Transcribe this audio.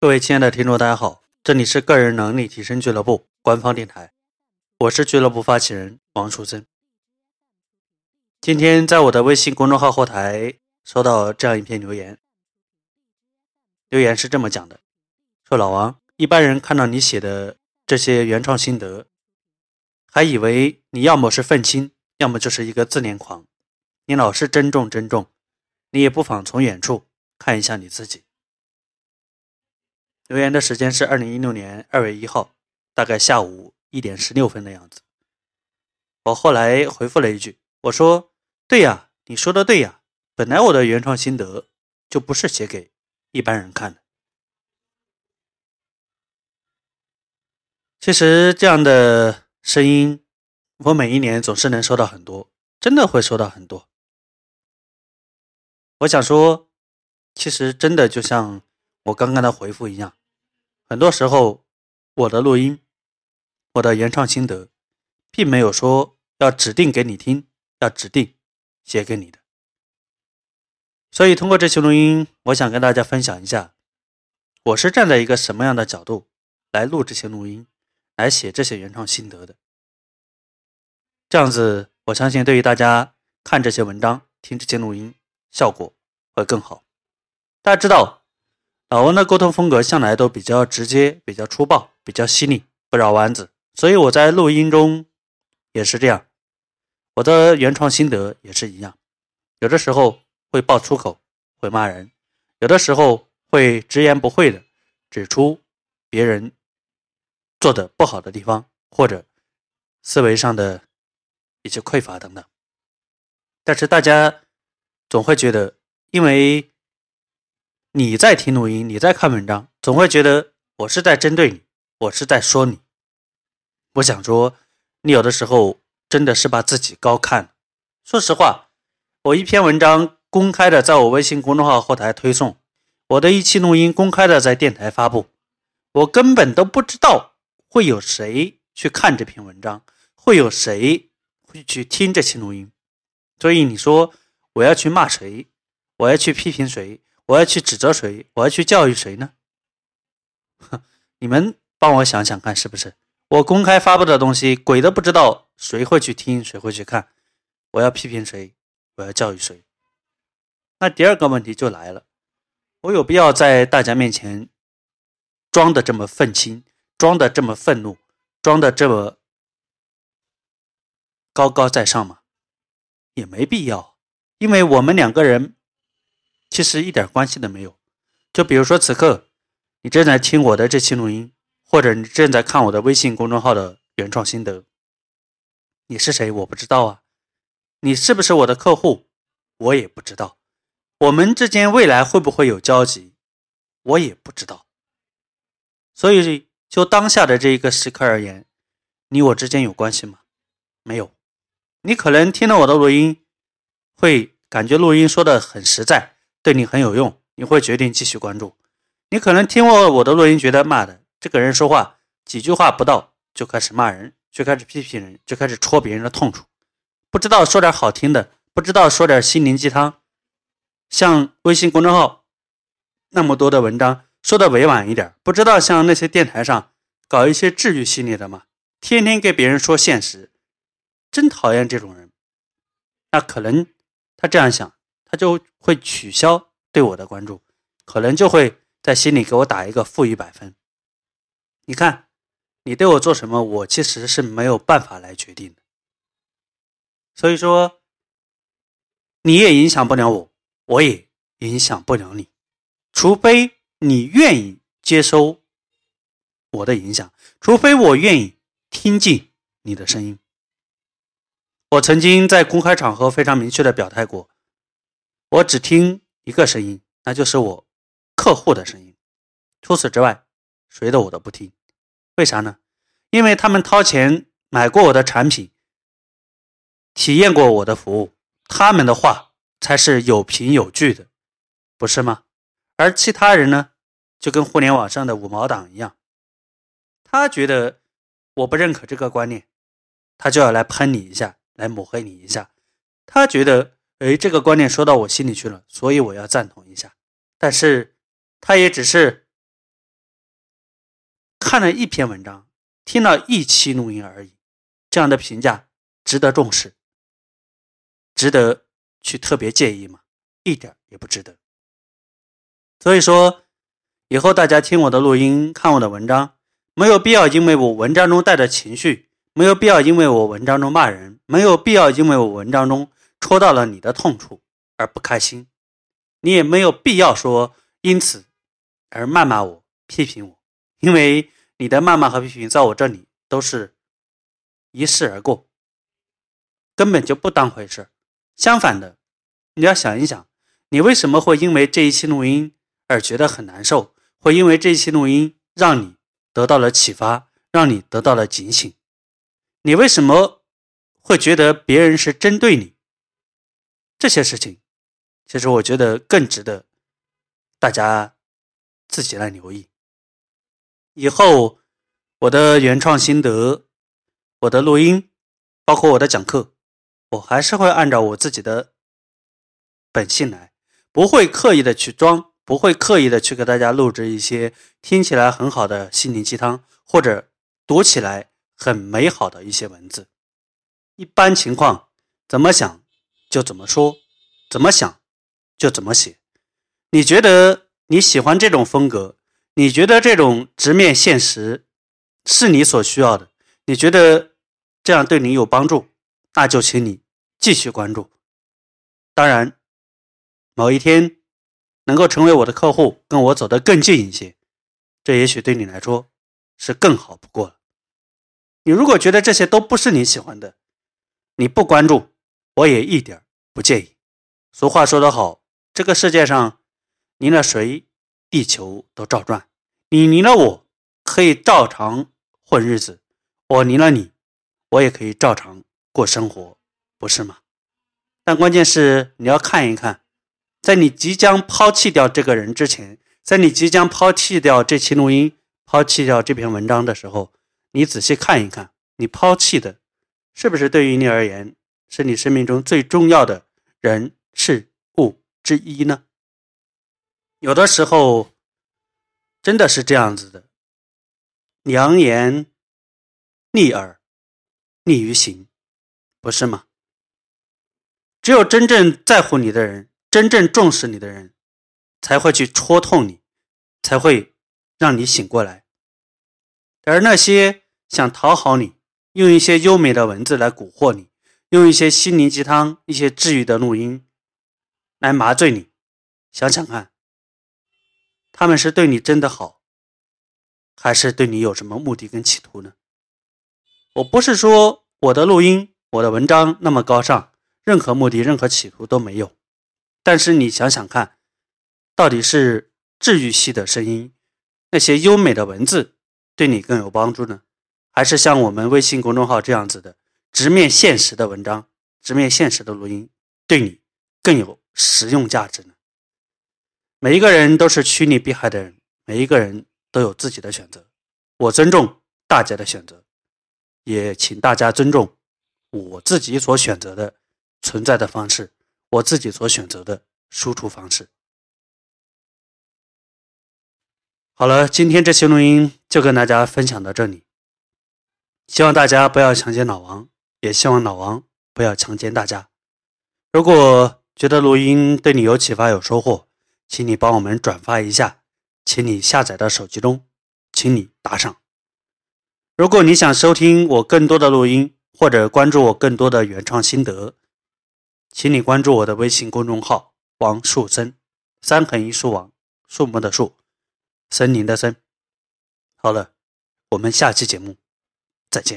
各位亲爱的听众，大家好，这里是个人能力提升俱乐部官方电台，我是俱乐部发起人王树森。今天在我的微信公众号后台收到这样一篇留言，留言是这么讲的：说老王，一般人看到你写的这些原创心得，还以为你要么是愤青，要么就是一个自恋狂。你老是珍重珍重，你也不妨从远处看一下你自己。留言的时间是二零一六年二月一号，大概下午一点十六分的样子。我后来回复了一句，我说：“对呀，你说的对呀，本来我的原创心得就不是写给一般人看的。”其实这样的声音，我每一年总是能收到很多，真的会收到很多。我想说，其实真的就像我刚刚的回复一样。很多时候，我的录音，我的原创心得，并没有说要指定给你听，要指定写给你的。所以，通过这期录音，我想跟大家分享一下，我是站在一个什么样的角度来录这些录音，来写这些原创心得的。这样子，我相信对于大家看这些文章、听这些录音，效果会更好。大家知道。老王的沟通风格向来都比较直接、比较粗暴、比较犀利，不绕弯子，所以我在录音中也是这样。我的原创心得也是一样，有的时候会爆粗口，会骂人；有的时候会直言不讳的指出别人做的不好的地方，或者思维上的一些匮乏等等。但是大家总会觉得，因为。你在听录音，你在看文章，总会觉得我是在针对你，我是在说你。我想说，你有的时候真的是把自己高看。说实话，我一篇文章公开的在我微信公众号后台推送，我的一期录音公开的在电台发布，我根本都不知道会有谁去看这篇文章，会有谁会去听这期录音。所以你说我要去骂谁，我要去批评谁？我要去指责谁？我要去教育谁呢？哼，你们帮我想想看，是不是我公开发布的东西，鬼都不知道谁会去听，谁会去看？我要批评谁？我要教育谁？那第二个问题就来了，我有必要在大家面前装的这么愤青，装的这么愤怒，装的这么高高在上吗？也没必要，因为我们两个人。其实一点关系都没有。就比如说，此刻你正在听我的这期录音，或者你正在看我的微信公众号的原创心得。你是谁？我不知道啊。你是不是我的客户？我也不知道。我们之间未来会不会有交集？我也不知道。所以，就当下的这一个时刻而言，你我之间有关系吗？没有。你可能听了我的录音，会感觉录音说的很实在。对你很有用，你会决定继续关注。你可能听过我的录音，觉得骂的这个人说话几句话不到就开始骂人，就开始批评人，就开始戳别人的痛处，不知道说点好听的，不知道说点心灵鸡汤。像微信公众号那么多的文章，说的委婉一点，不知道像那些电台上搞一些治愈系列的吗？天天给别人说现实，真讨厌这种人。那可能他这样想。他就会取消对我的关注，可能就会在心里给我打一个负一百分。你看，你对我做什么，我其实是没有办法来决定的。所以说，你也影响不了我，我也影响不了你，除非你愿意接收我的影响，除非我愿意听进你的声音。我曾经在公开场合非常明确的表态过。我只听一个声音，那就是我客户的声音。除此之外，谁的我都不听。为啥呢？因为他们掏钱买过我的产品，体验过我的服务，他们的话才是有凭有据的，不是吗？而其他人呢，就跟互联网上的五毛党一样，他觉得我不认可这个观念，他就要来喷你一下，来抹黑你一下。他觉得。哎，这个观点说到我心里去了，所以我要赞同一下。但是，他也只是看了一篇文章，听了一期录音而已，这样的评价值得重视，值得去特别介意吗？一点也不值得。所以说，以后大家听我的录音、看我的文章，没有必要因为我文章中带着情绪，没有必要因为我文章中骂人，没有必要因为我文章中戳到了你的痛处而不开心。你也没有必要说因此而谩骂我、批评我，因为你的谩骂和批评在我这里都是一试而过，根本就不当回事。相反的，你要想一想，你为什么会因为这一期录音？而觉得很难受，会因为这一期录音让你得到了启发，让你得到了警醒。你为什么会觉得别人是针对你？这些事情，其实我觉得更值得大家自己来留意。以后我的原创心得、我的录音，包括我的讲课，我还是会按照我自己的本性来，不会刻意的去装。不会刻意的去给大家录制一些听起来很好的心灵鸡汤，或者读起来很美好的一些文字。一般情况，怎么想就怎么说，怎么想就怎么写。你觉得你喜欢这种风格？你觉得这种直面现实是你所需要的？你觉得这样对你有帮助？那就请你继续关注。当然，某一天。能够成为我的客户，跟我走得更近一些，这也许对你来说是更好不过了。你如果觉得这些都不是你喜欢的，你不关注，我也一点不介意。俗话说得好，这个世界上离了谁，地球都照转。你离了我，可以照常混日子；我离了你，我也可以照常过生活，不是吗？但关键是你要看一看。在你即将抛弃掉这个人之前，在你即将抛弃掉这期录音、抛弃掉这篇文章的时候，你仔细看一看，你抛弃的，是不是对于你而言，是你生命中最重要的人事物之一呢？有的时候，真的是这样子的，良言逆耳，逆于行，不是吗？只有真正在乎你的人。真正重视你的人，才会去戳痛你，才会让你醒过来。而那些想讨好你，用一些优美的文字来蛊惑你，用一些心灵鸡汤、一些治愈的录音来麻醉你，想想看，他们是对你真的好，还是对你有什么目的跟企图呢？我不是说我的录音、我的文章那么高尚，任何目的、任何企图都没有。但是你想想看，到底是治愈系的声音，那些优美的文字对你更有帮助呢，还是像我们微信公众号这样子的直面现实的文章、直面现实的录音，对你更有实用价值呢？每一个人都是趋利避害的人，每一个人都有自己的选择。我尊重大家的选择，也请大家尊重我自己所选择的存在的方式。我自己所选择的输出方式。好了，今天这期录音就跟大家分享到这里。希望大家不要强奸老王，也希望老王不要强奸大家。如果觉得录音对你有启发、有收获，请你帮我们转发一下，请你下载到手机中，请你打赏。如果你想收听我更多的录音，或者关注我更多的原创心得。请你关注我的微信公众号“王树森”，三横一竖王，树木的树，森林的森。好了，我们下期节目再见。